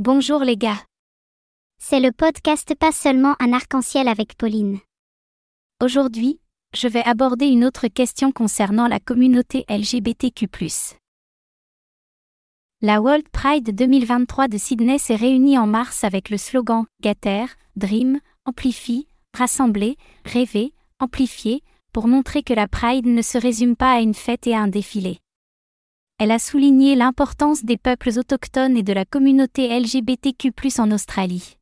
Bonjour les gars. C'est le podcast Pas seulement un arc-en-ciel avec Pauline. Aujourd'hui, je vais aborder une autre question concernant la communauté LGBTQ. La World Pride 2023 de Sydney s'est réunie en mars avec le slogan Gater, Dream, Amplifie, Rassembler, Rêver, Amplifier, pour montrer que la Pride ne se résume pas à une fête et à un défilé. Elle a souligné l'importance des peuples autochtones et de la communauté LGBTQ+ en Australie.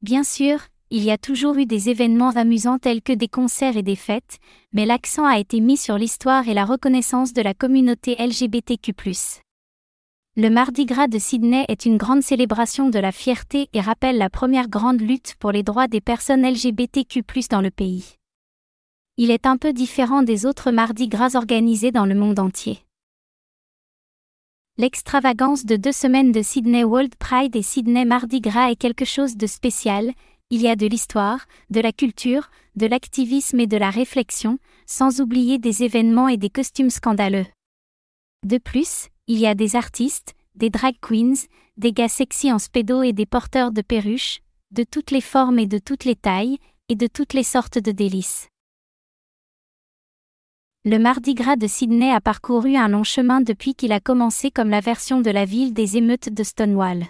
Bien sûr, il y a toujours eu des événements amusants tels que des concerts et des fêtes, mais l'accent a été mis sur l'histoire et la reconnaissance de la communauté LGBTQ+. Le Mardi Gras de Sydney est une grande célébration de la fierté et rappelle la première grande lutte pour les droits des personnes LGBTQ+ dans le pays. Il est un peu différent des autres Mardi Gras organisés dans le monde entier. L'extravagance de deux semaines de Sydney World Pride et Sydney Mardi Gras est quelque chose de spécial, il y a de l'histoire, de la culture, de l'activisme et de la réflexion, sans oublier des événements et des costumes scandaleux. De plus, il y a des artistes, des drag queens, des gars sexy en spédo et des porteurs de perruches, de toutes les formes et de toutes les tailles, et de toutes les sortes de délices. Le Mardi Gras de Sydney a parcouru un long chemin depuis qu'il a commencé comme la version de la ville des émeutes de Stonewall.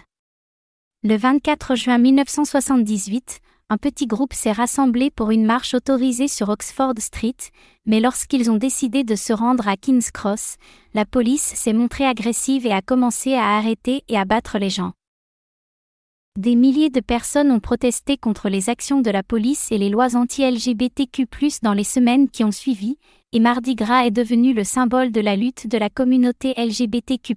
Le 24 juin 1978, un petit groupe s'est rassemblé pour une marche autorisée sur Oxford Street, mais lorsqu'ils ont décidé de se rendre à King's Cross, la police s'est montrée agressive et a commencé à arrêter et à battre les gens. Des milliers de personnes ont protesté contre les actions de la police et les lois anti-LGBTQ+ dans les semaines qui ont suivi, et Mardi Gras est devenu le symbole de la lutte de la communauté LGBTQ.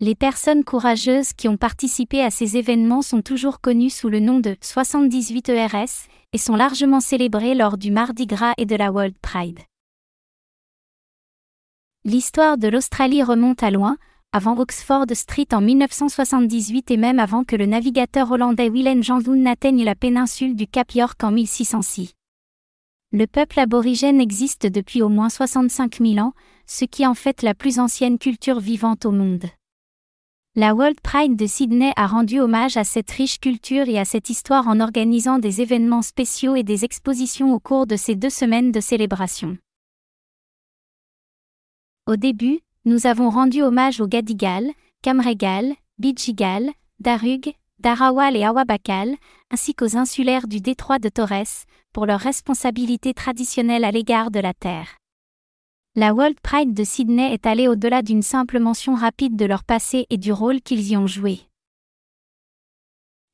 Les personnes courageuses qui ont participé à ces événements sont toujours connues sous le nom de 78 ERS et sont largement célébrées lors du Mardi Gras et de la World Pride. L'histoire de l'Australie remonte à loin, avant Oxford Street en 1978 et même avant que le navigateur hollandais Willem Janvoen n'atteigne la péninsule du Cap York en 1606. Le peuple aborigène existe depuis au moins 65 000 ans, ce qui en fait la plus ancienne culture vivante au monde. La World Pride de Sydney a rendu hommage à cette riche culture et à cette histoire en organisant des événements spéciaux et des expositions au cours de ces deux semaines de célébration. Au début, nous avons rendu hommage aux Gadigal, Camregal, Bidjigal, Darug, Darawal et Awabakal, ainsi qu'aux insulaires du détroit de Torres, pour leur responsabilité traditionnelle à l'égard de la Terre. La World Pride de Sydney est allée au-delà d'une simple mention rapide de leur passé et du rôle qu'ils y ont joué.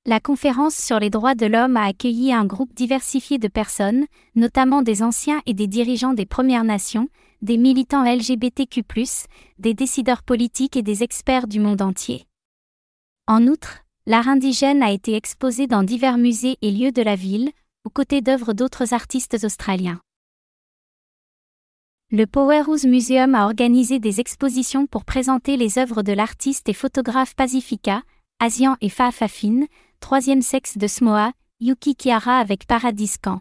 La conférence sur les droits de l'homme a accueilli un groupe diversifié de personnes, notamment des anciens et des dirigeants des Premières Nations, des militants LGBTQ, des décideurs politiques et des experts du monde entier. En outre, l'art indigène a été exposé dans divers musées et lieux de la ville, aux côtés d'œuvres d'autres artistes australiens. Le Powerhouse Museum a organisé des expositions pour présenter les œuvres de l'artiste et photographe Pacifica, Asian et Faafafine, troisième sexe de Smoa, Yuki Kiara avec Paradiscan.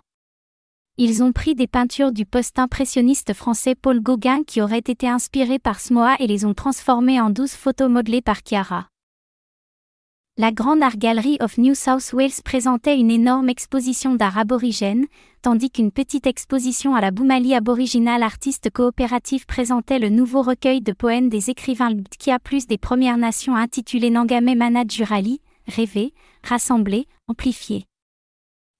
Ils ont pris des peintures du post-impressionniste français Paul Gauguin qui auraient été inspirées par Smoa et les ont transformées en douze photos modelées par Chiara la Grande Art Gallery of New South Wales présentait une énorme exposition d'art aborigène, tandis qu'une petite exposition à la Boumali Aboriginal Artiste Coopérative présentait le nouveau recueil de poèmes des écrivains Lbtkia plus des Premières Nations intitulé Nangame Manad Jurali, Rêver, Rassembler, Amplifier.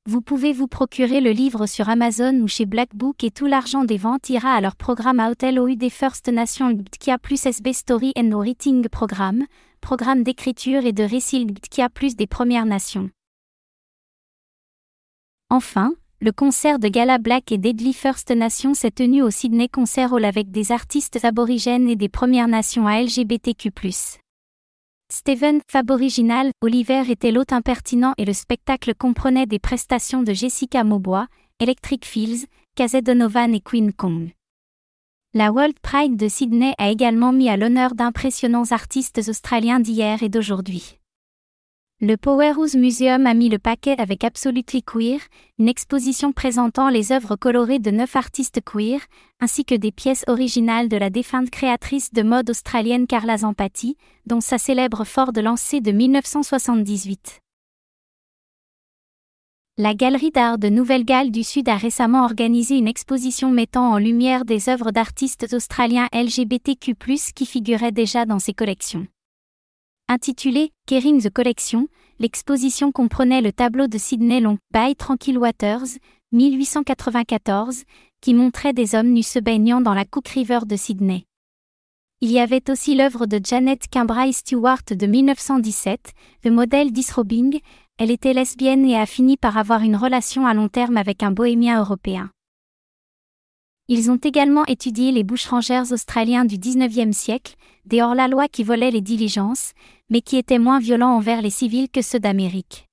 Vous pouvez vous procurer le livre sur Amazon ou chez Black Book et tout l'argent des ventes ira à leur programme à Hotel OU des First Nations Lbtkia plus SB Story and Writing Programme, programme d'écriture et de récit a plus des Premières Nations. Enfin, le concert de Gala Black et Deadly First Nation s'est tenu au Sydney Concert Hall avec des artistes aborigènes et des Premières Nations à LGBTQ+. Steven, Faboriginal, Oliver était l'hôte impertinent et le spectacle comprenait des prestations de Jessica Maubois, Electric Fields, Kazé Donovan et Queen Kong. La World Pride de Sydney a également mis à l'honneur d'impressionnants artistes australiens d'hier et d'aujourd'hui. Le Powerhouse Museum a mis le paquet avec Absolutely Queer, une exposition présentant les œuvres colorées de neuf artistes queer, ainsi que des pièces originales de la défunte créatrice de mode australienne Carla Zampati, dont sa célèbre Ford lancée de 1978. La Galerie d'art de Nouvelle-Galles du Sud a récemment organisé une exposition mettant en lumière des œuvres d'artistes australiens LGBTQ+, qui figuraient déjà dans ses collections. Intitulée Kering the Collection, l'exposition comprenait le tableau de Sidney Long by Tranquil Waters, 1894, qui montrait des hommes nus se baignant dans la Cook River de Sydney. Il y avait aussi l'œuvre de Janet Kimbray Stewart de 1917, The modèle disrobing, elle était lesbienne et a fini par avoir une relation à long terme avec un bohémien européen. Ils ont également étudié les boucherangères australiens du XIXe siècle, des hors-la-loi qui volaient les diligences, mais qui étaient moins violents envers les civils que ceux d'Amérique.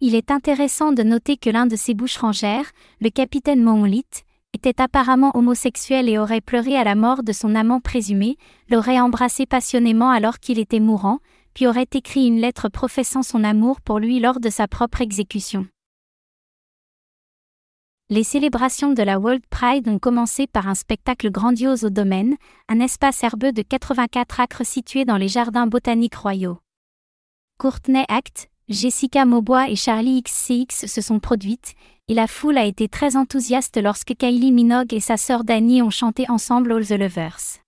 Il est intéressant de noter que l'un de ces boucherangères, le capitaine Monlit, était apparemment homosexuel et aurait pleuré à la mort de son amant présumé, l'aurait embrassé passionnément alors qu'il était mourant, puis aurait écrit une lettre professant son amour pour lui lors de sa propre exécution. Les célébrations de la World Pride ont commencé par un spectacle grandiose au domaine, un espace herbeux de 84 acres situé dans les jardins botaniques royaux. Courtney Act, Jessica Maubois et Charlie XCX se sont produites, et la foule a été très enthousiaste lorsque Kylie Minogue et sa sœur Dani ont chanté ensemble All the Lovers.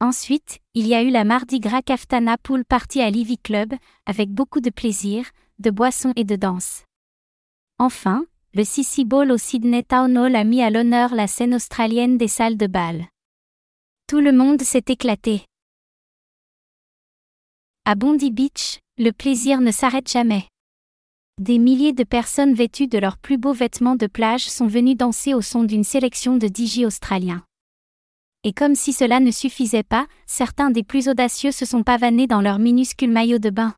Ensuite, il y a eu la Mardi Gras Kaftana Pool Party à Livy Club, avec beaucoup de plaisir, de boissons et de danse. Enfin, le Sissi Bowl au Sydney Town Hall a mis à l'honneur la scène australienne des salles de bal. Tout le monde s'est éclaté. À Bondi Beach, le plaisir ne s'arrête jamais. Des milliers de personnes vêtues de leurs plus beaux vêtements de plage sont venues danser au son d'une sélection de DJ australiens. Et comme si cela ne suffisait pas, certains des plus audacieux se sont pavanés dans leurs minuscules maillots de bain.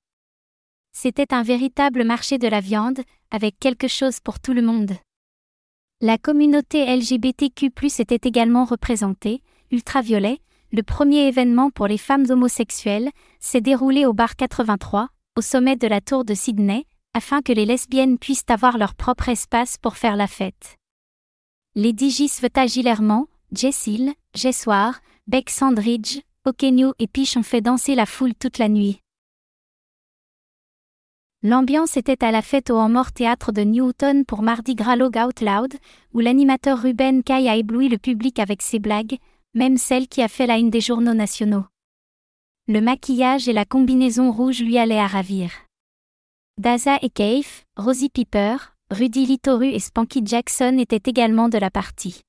C'était un véritable marché de la viande, avec quelque chose pour tout le monde. La communauté LGBTQ+ était également représentée. Ultraviolet, le premier événement pour les femmes homosexuelles, s'est déroulé au bar 83, au sommet de la tour de Sydney, afin que les lesbiennes puissent avoir leur propre espace pour faire la fête. Les Digis Sveta Gilerman, Jessil, Jessoir, Beck Sandridge, Okenyo et Piche ont fait danser la foule toute la nuit. L'ambiance était à la fête au Mort Théâtre de Newton pour Mardi Gras Log Out Loud, où l'animateur Ruben Kai a ébloui le public avec ses blagues, même celle qui a fait la une des journaux nationaux. Le maquillage et la combinaison rouge lui allaient à ravir. Daza et Keif, Rosie Piper, Rudy Litoru et Spanky Jackson étaient également de la partie.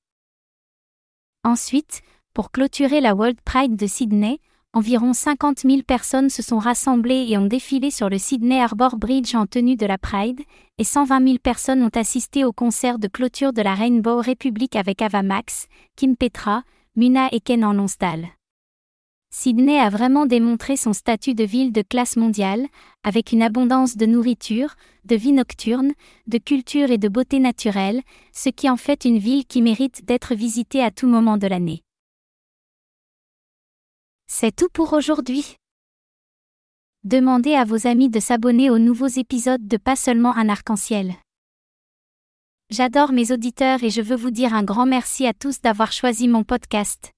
Ensuite, pour clôturer la World Pride de Sydney, environ 50 000 personnes se sont rassemblées et ont défilé sur le Sydney Harbour Bridge en tenue de la Pride, et 120 000 personnes ont assisté au concert de clôture de la Rainbow Republic avec Ava Max, Kim Petra, Muna et Ken en Lonsdale. Sydney a vraiment démontré son statut de ville de classe mondiale, avec une abondance de nourriture, de vie nocturne, de culture et de beauté naturelle, ce qui en fait une ville qui mérite d'être visitée à tout moment de l'année. C'est tout pour aujourd'hui. Demandez à vos amis de s'abonner aux nouveaux épisodes de Pas seulement un arc-en-ciel. J'adore mes auditeurs et je veux vous dire un grand merci à tous d'avoir choisi mon podcast.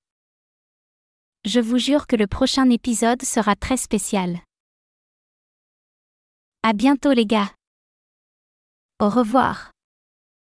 Je vous jure que le prochain épisode sera très spécial. À bientôt les gars. Au revoir.